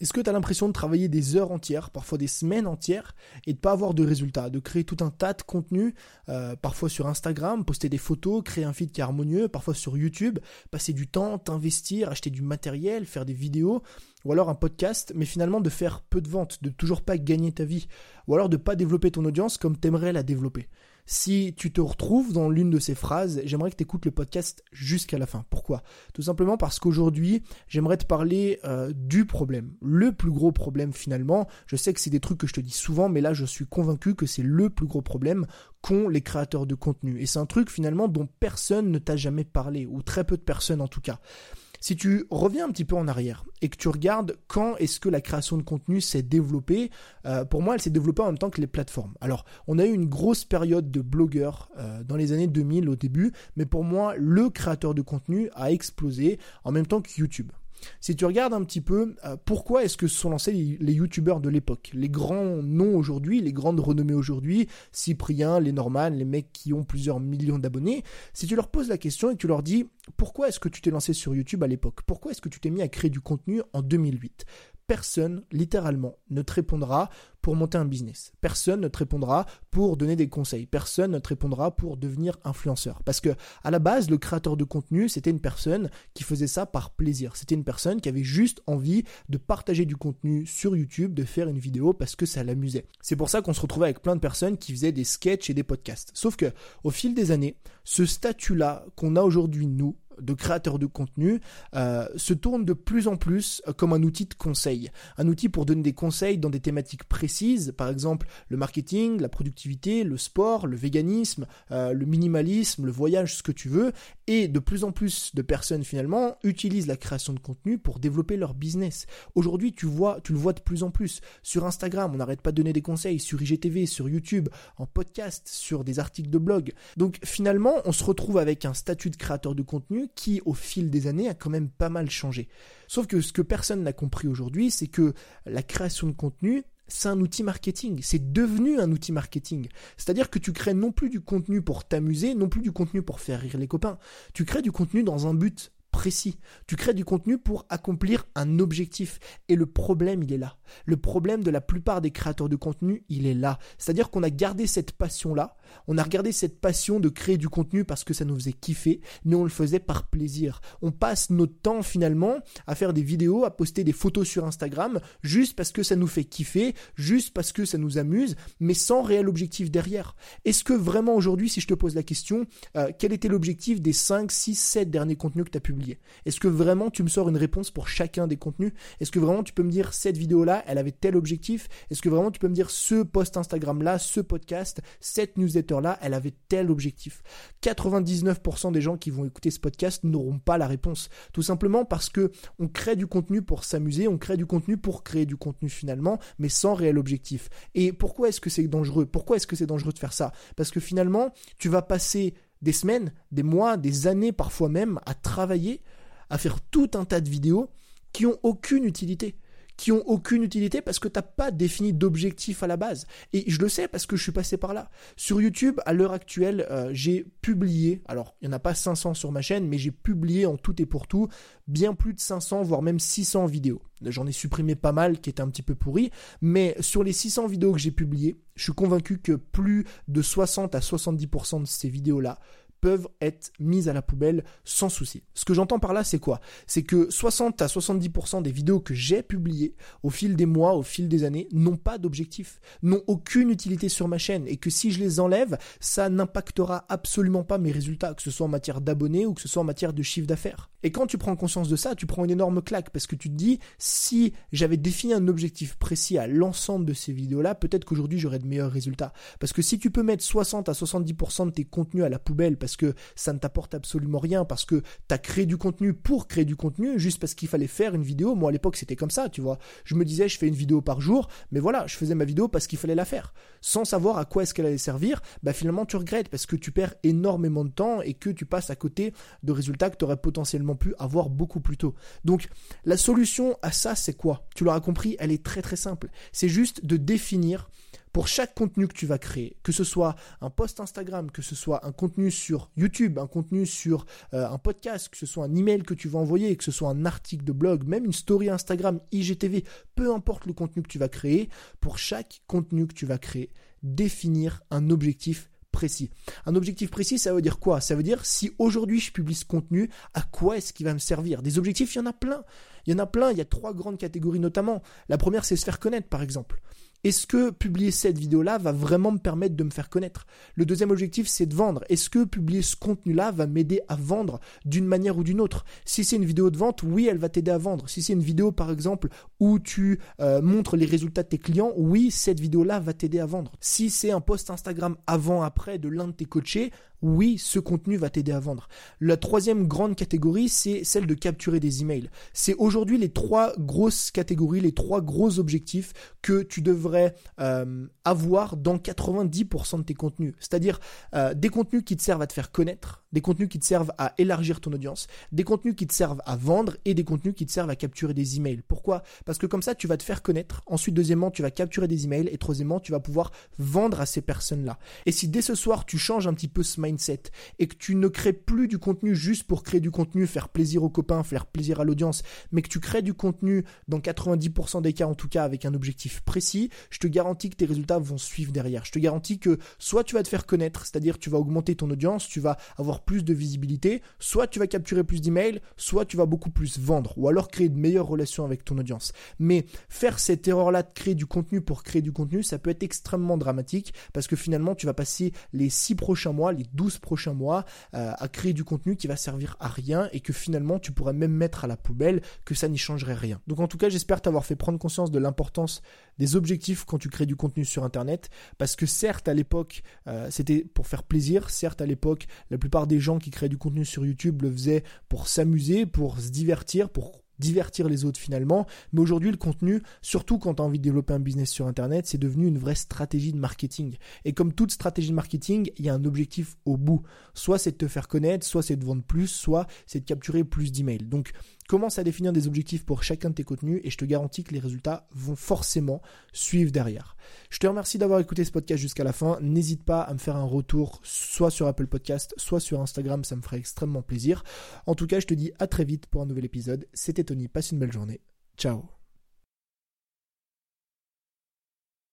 Est-ce que tu as l'impression de travailler des heures entières, parfois des semaines entières, et de pas avoir de résultats, de créer tout un tas de contenu, euh, parfois sur Instagram, poster des photos, créer un feed qui est harmonieux, parfois sur YouTube, passer du temps, t'investir, acheter du matériel, faire des vidéos, ou alors un podcast, mais finalement de faire peu de ventes, de toujours pas gagner ta vie, ou alors de pas développer ton audience comme t'aimerais la développer? Si tu te retrouves dans l'une de ces phrases, j'aimerais que tu écoutes le podcast jusqu'à la fin. Pourquoi? Tout simplement parce qu'aujourd'hui, j'aimerais te parler euh, du problème. Le plus gros problème finalement, je sais que c'est des trucs que je te dis souvent, mais là je suis convaincu que c'est le plus gros problème qu'ont les créateurs de contenu. Et c'est un truc finalement dont personne ne t'a jamais parlé, ou très peu de personnes en tout cas. Si tu reviens un petit peu en arrière et que tu regardes quand est-ce que la création de contenu s'est développée, euh, pour moi elle s'est développée en même temps que les plateformes. Alors on a eu une grosse période de blogueurs euh, dans les années 2000 au début, mais pour moi le créateur de contenu a explosé en même temps que YouTube. Si tu regardes un petit peu, euh, pourquoi est-ce que se sont lancés les, youtubeurs de l'époque? Les grands noms aujourd'hui, les grandes renommées aujourd'hui, Cyprien, les Norman, les mecs qui ont plusieurs millions d'abonnés, si tu leur poses la question et que tu leur dis pourquoi est-ce que tu t'es lancé sur YouTube à l'époque? Pourquoi est-ce que tu t'es mis à créer du contenu en 2008 personne, littéralement, ne te répondra pour monter un business. Personne ne te répondra pour donner des conseils. Personne ne te répondra pour devenir influenceur. Parce que, à la base, le créateur de contenu, c'était une personne qui faisait ça par plaisir. C'était une personne qui avait juste envie de partager du contenu sur YouTube, de faire une vidéo parce que ça l'amusait. C'est pour ça qu'on se retrouvait avec plein de personnes qui faisaient des sketchs et des podcasts. Sauf que, au fil des années, ce statut-là qu'on a aujourd'hui, nous, de créateurs de contenu euh, se tourne de plus en plus comme un outil de conseil. Un outil pour donner des conseils dans des thématiques précises, par exemple le marketing, la productivité, le sport, le véganisme, euh, le minimalisme, le voyage, ce que tu veux. Et de plus en plus de personnes finalement utilisent la création de contenu pour développer leur business. Aujourd'hui, tu vois, tu le vois de plus en plus. Sur Instagram, on n'arrête pas de donner des conseils, sur IGTV, sur YouTube, en podcast, sur des articles de blog. Donc finalement, on se retrouve avec un statut de créateur de contenu qui, au fil des années, a quand même pas mal changé. Sauf que ce que personne n'a compris aujourd'hui, c'est que la création de contenu, c'est un outil marketing. C'est devenu un outil marketing. C'est-à-dire que tu crées non plus du contenu pour t'amuser, non plus du contenu pour faire rire les copains. Tu crées du contenu dans un but précis. Tu crées du contenu pour accomplir un objectif. Et le problème, il est là. Le problème de la plupart des créateurs de contenu, il est là. C'est-à-dire qu'on a gardé cette passion-là. On a regardé cette passion de créer du contenu parce que ça nous faisait kiffer, mais on le faisait par plaisir. On passe notre temps finalement à faire des vidéos, à poster des photos sur Instagram, juste parce que ça nous fait kiffer, juste parce que ça nous amuse, mais sans réel objectif derrière. Est-ce que vraiment aujourd'hui, si je te pose la question, euh, quel était l'objectif des 5, 6, 7 derniers contenus que tu as publiés? Est-ce que vraiment tu me sors une réponse pour chacun des contenus? Est-ce que vraiment tu peux me dire cette vidéo-là, elle avait tel objectif? Est-ce que vraiment tu peux me dire ce post Instagram-là, ce podcast, cette newsletter-là, elle avait tel objectif 99% des gens qui vont écouter ce podcast n'auront pas la réponse. Tout simplement parce que on crée du contenu pour s'amuser, on crée du contenu pour créer du contenu finalement, mais sans réel objectif. Et pourquoi est-ce que c'est dangereux? Pourquoi est-ce que c'est dangereux de faire ça? Parce que finalement, tu vas passer des semaines, des mois, des années parfois même à travailler, à faire tout un tas de vidéos qui ont aucune utilité qui ont aucune utilité parce que tu n'as pas défini d'objectif à la base. Et je le sais parce que je suis passé par là. Sur YouTube, à l'heure actuelle, euh, j'ai publié, alors il n'y en a pas 500 sur ma chaîne, mais j'ai publié en tout et pour tout bien plus de 500, voire même 600 vidéos. J'en ai supprimé pas mal qui étaient un petit peu pourris, mais sur les 600 vidéos que j'ai publiées, je suis convaincu que plus de 60 à 70% de ces vidéos-là peuvent être mises à la poubelle sans souci. Ce que j'entends par là, c'est quoi? C'est que 60 à 70% des vidéos que j'ai publiées au fil des mois, au fil des années, n'ont pas d'objectif, n'ont aucune utilité sur ma chaîne et que si je les enlève, ça n'impactera absolument pas mes résultats, que ce soit en matière d'abonnés ou que ce soit en matière de chiffre d'affaires. Et quand tu prends conscience de ça, tu prends une énorme claque parce que tu te dis, si j'avais défini un objectif précis à l'ensemble de ces vidéos-là, peut-être qu'aujourd'hui j'aurais de meilleurs résultats. Parce que si tu peux mettre 60 à 70% de tes contenus à la poubelle que ça ne t'apporte absolument rien, parce que tu as créé du contenu pour créer du contenu, juste parce qu'il fallait faire une vidéo. Moi, à l'époque, c'était comme ça, tu vois. Je me disais, je fais une vidéo par jour, mais voilà, je faisais ma vidéo parce qu'il fallait la faire. Sans savoir à quoi est-ce qu'elle allait servir, bah finalement, tu regrettes parce que tu perds énormément de temps et que tu passes à côté de résultats que tu aurais potentiellement pu avoir beaucoup plus tôt. Donc, la solution à ça, c'est quoi? Tu l'auras compris, elle est très très simple. C'est juste de définir pour chaque contenu que tu vas créer, que ce soit un post Instagram, que ce soit un contenu sur YouTube, un contenu sur euh, un podcast, que ce soit un email que tu vas envoyer, que ce soit un article de blog, même une story Instagram, IGTV, peu importe le contenu que tu vas créer, pour chaque contenu que tu vas créer, définir un objectif précis. Un objectif précis, ça veut dire quoi? Ça veut dire si aujourd'hui je publie ce contenu, à quoi est-ce qu'il va me servir? Des objectifs, il y en a plein. Il y en a plein, il y a trois grandes catégories notamment. La première, c'est se faire connaître, par exemple. Est-ce que publier cette vidéo-là va vraiment me permettre de me faire connaître? Le deuxième objectif, c'est de vendre. Est-ce que publier ce contenu-là va m'aider à vendre d'une manière ou d'une autre? Si c'est une vidéo de vente, oui, elle va t'aider à vendre. Si c'est une vidéo, par exemple, où tu euh, montres les résultats de tes clients, oui, cette vidéo-là va t'aider à vendre. Si c'est un post Instagram avant-après de l'un de tes coachés, oui, ce contenu va t'aider à vendre. La troisième grande catégorie, c'est celle de capturer des emails. C'est aujourd'hui les trois grosses catégories, les trois gros objectifs que tu devrais euh, avoir dans 90% de tes contenus. C'est-à-dire euh, des contenus qui te servent à te faire connaître, des contenus qui te servent à élargir ton audience, des contenus qui te servent à vendre et des contenus qui te servent à capturer des emails. Pourquoi? Parce que comme ça, tu vas te faire connaître. Ensuite, deuxièmement, tu vas capturer des emails et troisièmement, tu vas pouvoir vendre à ces personnes-là. Et si dès ce soir, tu changes un petit peu ce mindset et que tu ne crées plus du contenu juste pour créer du contenu, faire plaisir aux copains, faire plaisir à l'audience, mais que tu crées du contenu dans 90% des cas en tout cas avec un objectif précis, je te garantis que tes résultats vont suivre derrière. Je te garantis que soit tu vas te faire connaître, c'est-à-dire tu vas augmenter ton audience, tu vas avoir plus de visibilité, soit tu vas capturer plus d'emails, soit tu vas beaucoup plus vendre ou alors créer de meilleures relations avec ton audience. Mais faire cette erreur-là de créer du contenu pour créer du contenu, ça peut être extrêmement dramatique parce que finalement tu vas passer les 6 prochains mois, les 12 prochains mois euh, à créer du contenu qui va servir à rien et que finalement tu pourrais même mettre à la poubelle, que ça n'y changerait rien. Donc en tout cas, j'espère t'avoir fait prendre conscience de l'importance des objectifs quand tu crées du contenu sur Internet parce que certes à l'époque euh, c'était pour faire plaisir, certes à l'époque la plupart des gens qui créaient du contenu sur YouTube le faisaient pour s'amuser, pour se divertir, pour divertir les autres finalement. Mais aujourd'hui, le contenu, surtout quand tu as envie de développer un business sur Internet, c'est devenu une vraie stratégie de marketing. Et comme toute stratégie de marketing, il y a un objectif au bout. Soit c'est de te faire connaître, soit c'est de vendre plus, soit c'est de capturer plus d'emails. Donc, commence à définir des objectifs pour chacun de tes contenus et je te garantis que les résultats vont forcément suivre derrière. Je te remercie d'avoir écouté ce podcast jusqu'à la fin. N'hésite pas à me faire un retour soit sur Apple Podcast, soit sur Instagram, ça me ferait extrêmement plaisir. En tout cas, je te dis à très vite pour un nouvel épisode. C'était Tony, passe une belle journée. Ciao